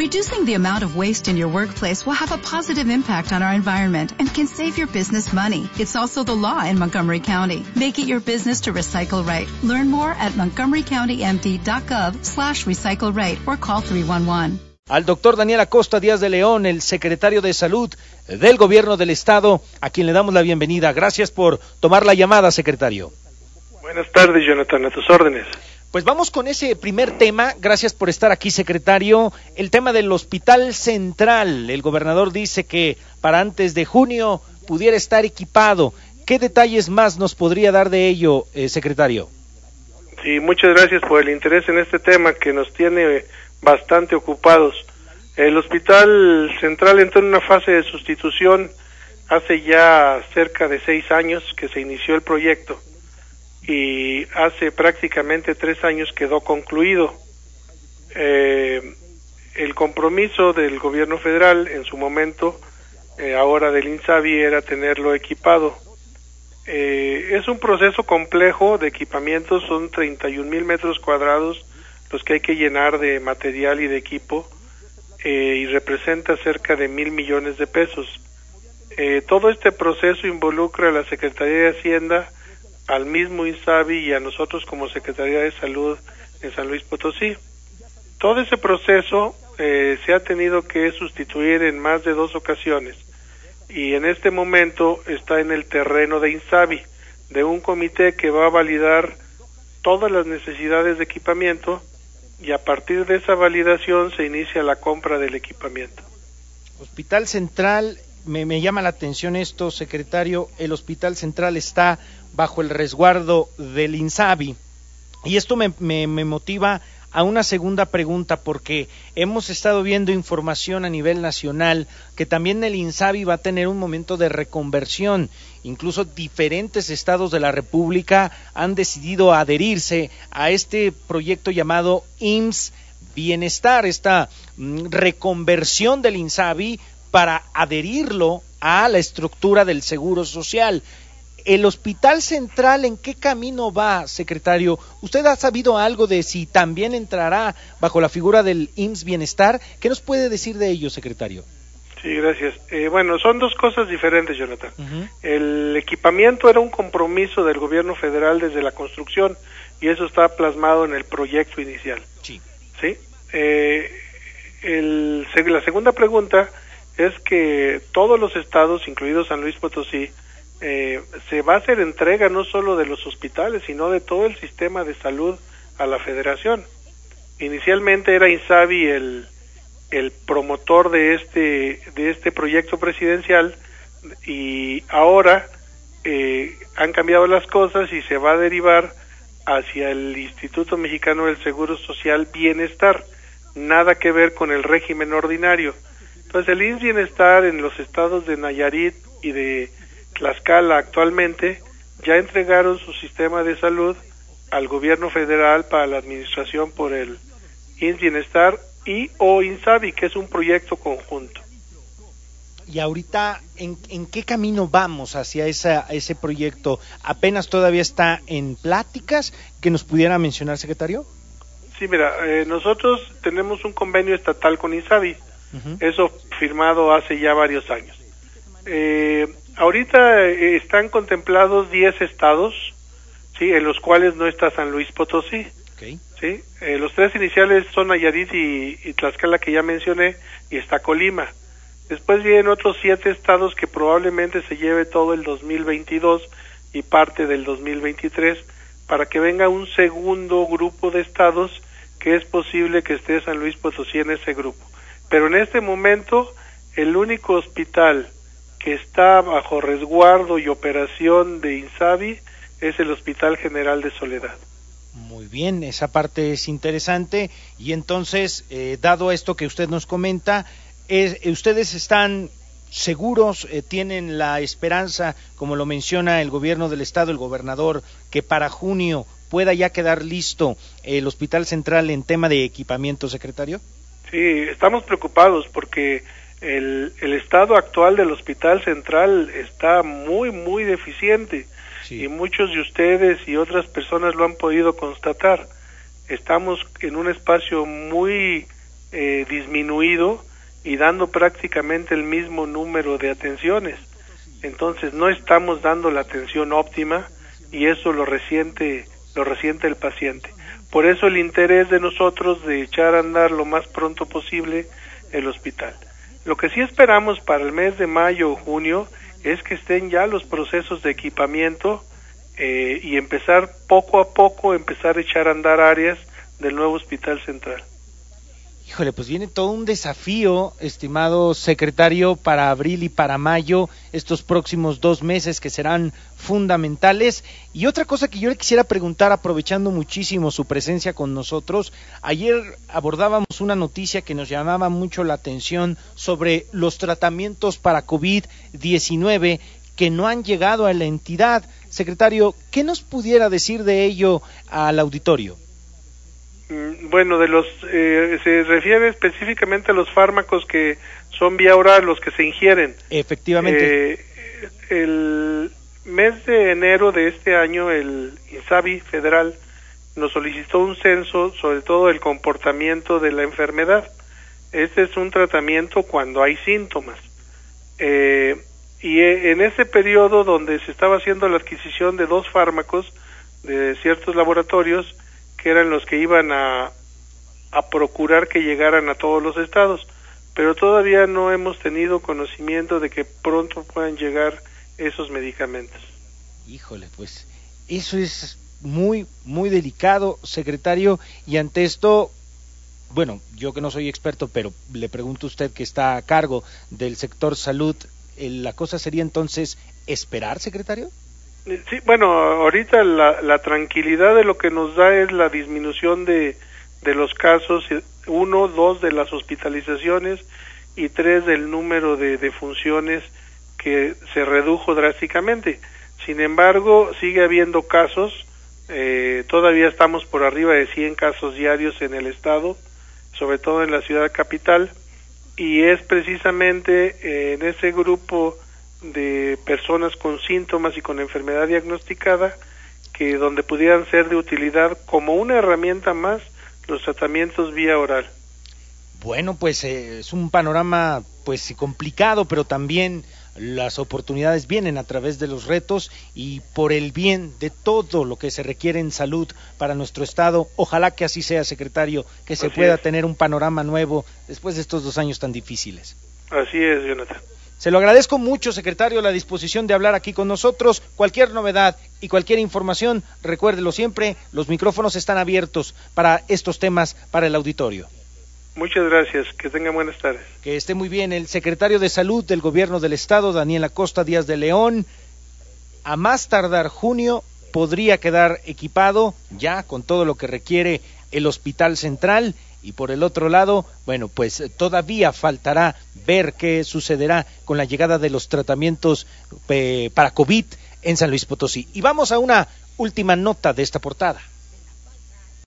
Reducing the amount of waste in your workplace will have a positive impact on our environment and can save your business money. It's also the law in Montgomery County. Make it your business to recycle right. Learn more at montgomerycountymd.gov slash recycle right or call 311. Al doctor Daniel Acosta Díaz de León, el secretario de Salud del Gobierno del Estado, a quien le damos la bienvenida. Gracias por tomar la llamada, secretario. Buenas tardes, Jonathan, a tus órdenes. Pues vamos con ese primer tema. Gracias por estar aquí, secretario. El tema del Hospital Central. El gobernador dice que para antes de junio pudiera estar equipado. ¿Qué detalles más nos podría dar de ello, eh, secretario? Sí, muchas gracias por el interés en este tema que nos tiene bastante ocupados. El Hospital Central entró en una fase de sustitución hace ya cerca de seis años que se inició el proyecto y hace prácticamente tres años quedó concluido. Eh, el compromiso del gobierno federal en su momento, eh, ahora del INSABI, era tenerlo equipado. Eh, es un proceso complejo de equipamiento, son 31 mil metros cuadrados los que hay que llenar de material y de equipo y representa cerca de mil millones de pesos. todo este proceso involucra a la Secretaría de Hacienda, al mismo INSABI y a nosotros como Secretaría de Salud en San Luis Potosí. Todo ese proceso eh, se ha tenido que sustituir en más de dos ocasiones y en este momento está en el terreno de INSABI, de un comité que va a validar todas las necesidades de equipamiento y a partir de esa validación se inicia la compra del equipamiento. Hospital Central, me, llama la atención esto, secretario, el Hospital Central está bajo el resguardo del INSABI. Y esto me, me, motiva a una segunda pregunta porque hemos estado viendo información a nivel nacional que también el INSABI va a tener un momento de reconversión. Incluso diferentes estados de la República han decidido adherirse a este proyecto llamado IMSS Bienestar, esta mm, reconversión del INSABI para adherirlo a la estructura del Seguro Social. ¿El Hospital Central en qué camino va, secretario? ¿Usted ha sabido algo de si también entrará bajo la figura del IMSS Bienestar? ¿Qué nos puede decir de ello, secretario? Sí, gracias. Eh, bueno, son dos cosas diferentes, Jonathan. El equipamiento era un compromiso del gobierno federal desde la construcción y eso está plasmado en el proyecto inicial. Sí. ¿Sí? Eh, el, la segunda pregunta es que todos los estados, incluidos San Luis Potosí, eh, se va a hacer entrega no solo de los hospitales, sino de todo el sistema de salud a la federación. Inicialmente era Insabi el, el promotor de este, de este proyecto presidencial y ahora eh, han cambiado las cosas y se va a derivar hacia el Instituto Mexicano del Seguro Social Bienestar, nada que ver con el régimen ordinario. Entonces el INS Bienestar en los estados de Nayarit y de Tlaxcala actualmente ya entregaron su sistema de salud al gobierno federal para la administración por el INS Bienestar y o INSABI, que es un proyecto conjunto. Y ahorita, ¿en, qué camino vamos hacia esa, ese proyecto? ¿Apenas todavía está en pláticas que nos pudiera mencionar, secretario? Sí, mira, eh, nosotros tenemos un convenio estatal con INSABI, eso firmado hace ya varios años. Eh, ahorita eh, están contemplados 10 estados, sí, en los cuales no está San Luis Potosí. Sí, eh, los tres iniciales son Nayarit y, Tlaxcala que ya mencioné y está Colima. Después vienen otros siete estados que probablemente se lleve todo el 2022 y parte del 2023 para que venga un segundo grupo de estados que es posible que esté San Luis Potosí en ese grupo. Pero en este momento el único hospital que está bajo resguardo y operación de INSABI es el Hospital General de Soledad. Muy bien, esa parte es interesante. Y entonces, eh, dado esto que usted nos comenta, ¿ustedes están seguros, eh, tienen la esperanza, como lo menciona el gobierno del estado, el gobernador, que para junio pueda ya quedar listo el Hospital Central en tema de equipamiento, secretario? Sí, estamos preocupados porque el, el estado actual del Hospital Central está muy, muy deficiente y muchos de ustedes y otras personas lo han podido constatar. Estamos en un espacio muy eh, disminuido y dando prácticamente el mismo número de atenciones. Entonces no estamos dando la atención óptima y eso lo resiente, lo resiente el paciente. Por eso el interés de nosotros de echar a andar lo más pronto posible el hospital. Lo que sí esperamos para el mes de mayo o junio es que estén ya los procesos de equipamiento eh, y empezar poco a poco, empezar a echar a andar áreas del nuevo hospital central. Híjole, pues viene todo un desafío, estimado secretario, para abril y para mayo, estos próximos dos meses que serán fundamentales. Y otra cosa que yo le quisiera preguntar, aprovechando muchísimo su presencia con nosotros, ayer abordábamos una noticia que nos llamaba mucho la atención sobre los tratamientos para COVID-19 que no han llegado a la entidad. Secretario, ¿qué nos pudiera decir de ello al auditorio? Mm, bueno, de los eh, se refiere específicamente a los fármacos que son vía oral, los que se ingieren. Efectivamente. Eh, el mes de enero de este año, el INSABI federal nos solicitó un censo sobre todo el comportamiento de la enfermedad. Este es un tratamiento cuando hay síntomas. Eh, y en ese periodo donde se estaba haciendo la adquisición de dos fármacos de ciertos laboratorios, que eran los que iban a, a procurar que llegaran a todos los estados, pero todavía no hemos tenido conocimiento de que pronto puedan llegar esos medicamentos. Híjole, pues eso es muy, muy delicado, secretario, y ante esto, bueno, yo que no soy experto, pero le pregunto a usted que está a cargo del sector salud, ¿la cosa sería entonces esperar, secretario? Sí, bueno, ahorita la, la, tranquilidad de lo que nos da es la disminución de, de los casos, uno, dos de las hospitalizaciones y tres del número de, de funciones que se redujo drásticamente. Sin embargo, sigue habiendo casos, eh, todavía estamos por arriba de 100 casos diarios en el estado, sobre todo en la ciudad capital, y es precisamente eh, en ese grupo de personas con síntomas y con enfermedad diagnosticada que donde pudieran ser de utilidad como una herramienta más los tratamientos vía oral. Bueno, pues eh, es un panorama pues complicado, pero también las oportunidades vienen a través de los retos y por el bien de todo lo que se requiere en salud para nuestro estado. Ojalá que así sea, secretario, que se pueda tener un panorama nuevo después de estos dos años tan difíciles. Así es, Jonathan. Se lo agradezco mucho, secretario, la disposición de hablar aquí con nosotros. Cualquier novedad y cualquier información, recuérdelo siempre, los micrófonos están abiertos para estos temas para el auditorio. Muchas gracias, que tengan buenas tardes. Que esté muy bien el secretario de Salud del Gobierno del Estado, Daniel Acosta Díaz de León. A más tardar junio podría quedar equipado ya con todo lo que requiere el Hospital Central y por el otro lado, bueno, pues todavía faltará ver qué sucederá con la llegada de los tratamientos eh, para COVID en San Luis Potosí. Y vamos a una última nota de esta portada.